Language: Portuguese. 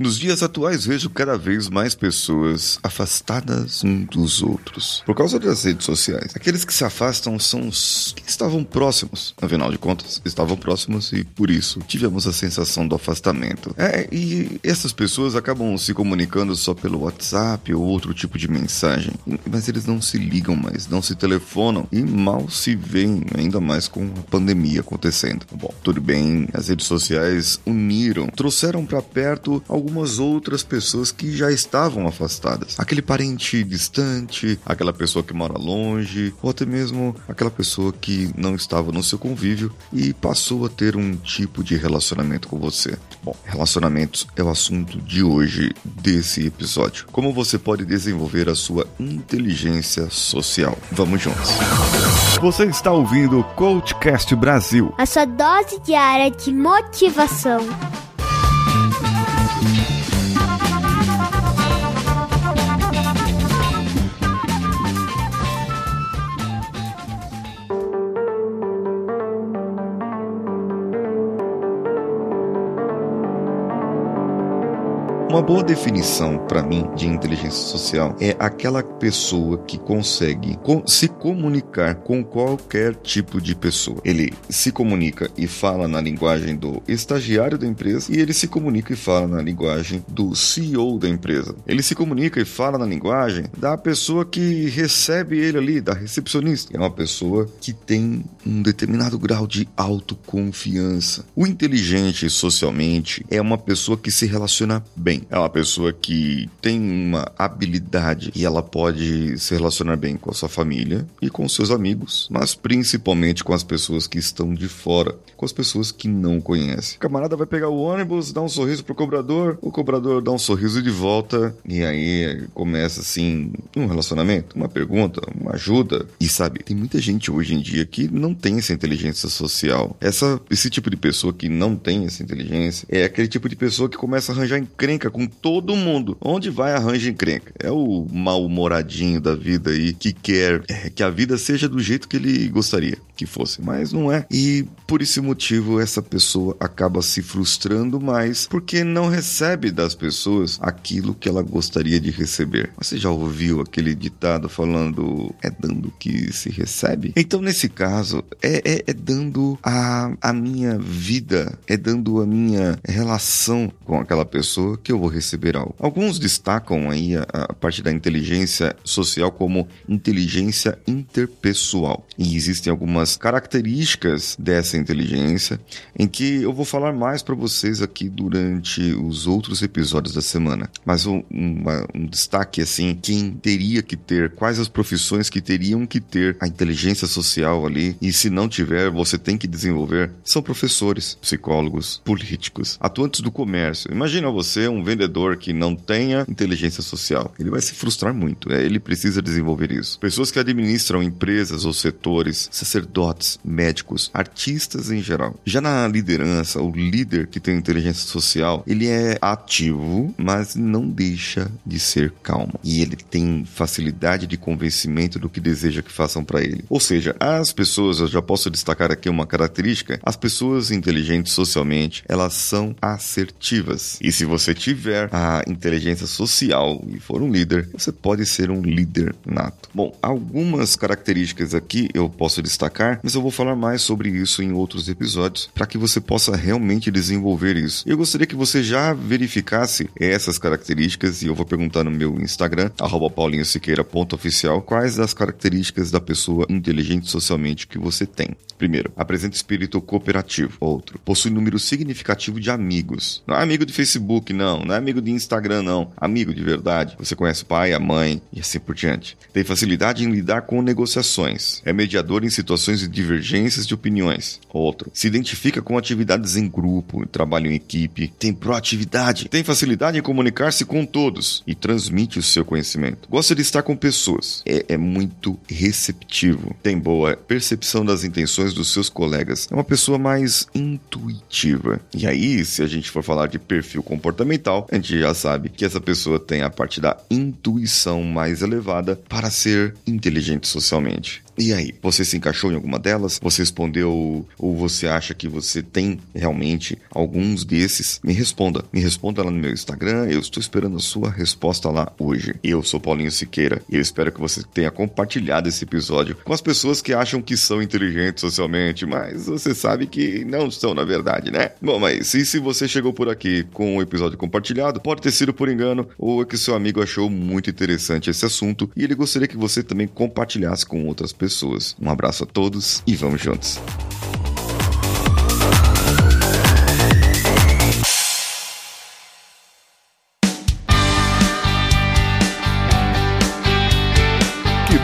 Nos dias atuais vejo cada vez mais pessoas afastadas um dos outros por causa das redes sociais. Aqueles que se afastam são os que estavam próximos, afinal de contas, estavam próximos e por isso tivemos a sensação do afastamento. É, e essas pessoas acabam se comunicando só pelo WhatsApp ou outro tipo de mensagem, mas eles não se ligam mais, não se telefonam e mal se veem, ainda mais com a pandemia acontecendo. Bom, tudo bem, as redes sociais uniram, trouxeram para perto algumas outras pessoas que já estavam afastadas. Aquele parente distante, aquela pessoa que mora longe, ou até mesmo aquela pessoa que não estava no seu convívio e passou a ter um tipo de relacionamento com você. Bom, relacionamentos é o assunto de hoje desse episódio. Como você pode desenvolver a sua inteligência social? Vamos juntos. Você está ouvindo o Coachcast Brasil. A sua dose diária de motivação. Uma boa definição para mim de inteligência social é aquela pessoa que consegue se comunicar com qualquer tipo de pessoa. Ele se comunica e fala na linguagem do estagiário da empresa e ele se comunica e fala na linguagem do CEO da empresa. Ele se comunica e fala na linguagem da pessoa que recebe ele ali, da recepcionista. É uma pessoa que tem um determinado grau de autoconfiança. O inteligente socialmente é uma pessoa que se relaciona bem é uma pessoa que tem uma habilidade e ela pode se relacionar bem com a sua família e com seus amigos, mas principalmente com as pessoas que estão de fora, com as pessoas que não conhece. O camarada vai pegar o ônibus, dá um sorriso pro cobrador, o cobrador dá um sorriso de volta e aí começa assim um relacionamento, uma pergunta, uma ajuda. E sabe, tem muita gente hoje em dia que não tem essa inteligência social. Essa, esse tipo de pessoa que não tem essa inteligência é aquele tipo de pessoa que começa a arranjar encrenca com todo mundo. Onde vai arranja encrenca. É o mal-humoradinho da vida aí que quer é, que a vida seja do jeito que ele gostaria que fosse, mas não é. E por esse motivo essa pessoa acaba se frustrando mais porque não recebe das pessoas aquilo que ela gostaria de receber. Você já ouviu aquele ditado falando é dando que se recebe? Então nesse caso é, é, é dando a, a minha vida, é dando a minha relação com aquela pessoa que eu receber algo. Alguns destacam aí a, a parte da inteligência social como inteligência interpessoal. E existem algumas características dessa inteligência em que eu vou falar mais para vocês aqui durante os outros episódios da semana. Mas um, uma, um destaque assim, quem teria que ter, quais as profissões que teriam que ter a inteligência social ali e se não tiver, você tem que desenvolver, são professores, psicólogos, políticos, atuantes do comércio. Imagina você um vendedor que não tenha inteligência social. Ele vai se frustrar muito. É, ele precisa desenvolver isso. Pessoas que administram empresas ou setores, sacerdotes, médicos, artistas em geral. Já na liderança, o líder que tem inteligência social, ele é ativo, mas não deixa de ser calmo. E ele tem facilidade de convencimento do que deseja que façam para ele. Ou seja, as pessoas, eu já posso destacar aqui uma característica, as pessoas inteligentes socialmente, elas são assertivas. E se você tiver a inteligência social e for um líder, você pode ser um líder nato. Bom, algumas características aqui eu posso destacar, mas eu vou falar mais sobre isso em outros episódios para que você possa realmente desenvolver isso. Eu gostaria que você já verificasse essas características e eu vou perguntar no meu Instagram, paulinhosiqueira.oficial, quais as características da pessoa inteligente socialmente que você tem. Primeiro, apresenta espírito cooperativo. Outro, possui número significativo de amigos. Não é amigo de Facebook, não. Não é amigo de Instagram, não. Amigo de verdade. Você conhece o pai, a mãe e assim por diante. Tem facilidade em lidar com negociações. É mediador em situações de divergências de opiniões. Outro. Se identifica com atividades em grupo, trabalho em equipe. Tem proatividade. Tem facilidade em comunicar-se com todos e transmite o seu conhecimento. Gosta de estar com pessoas. É, é muito receptivo. Tem boa percepção das intenções dos seus colegas. É uma pessoa mais intuitiva. E aí, se a gente for falar de perfil comportamental, a gente já sabe que essa pessoa tem a parte da intuição mais elevada para ser inteligente socialmente. E aí, você se encaixou em alguma delas? Você respondeu ou você acha que você tem realmente alguns desses? Me responda. Me responda lá no meu Instagram. Eu estou esperando a sua resposta lá hoje. Eu sou Paulinho Siqueira e eu espero que você tenha compartilhado esse episódio com as pessoas que acham que são inteligentes socialmente, mas você sabe que não são na verdade, né? Bom, mas e se você chegou por aqui com o um episódio compartilhado, pode ter sido por engano ou é que seu amigo achou muito interessante esse assunto e ele gostaria que você também compartilhasse com outras pessoas. Um abraço a todos e vamos juntos.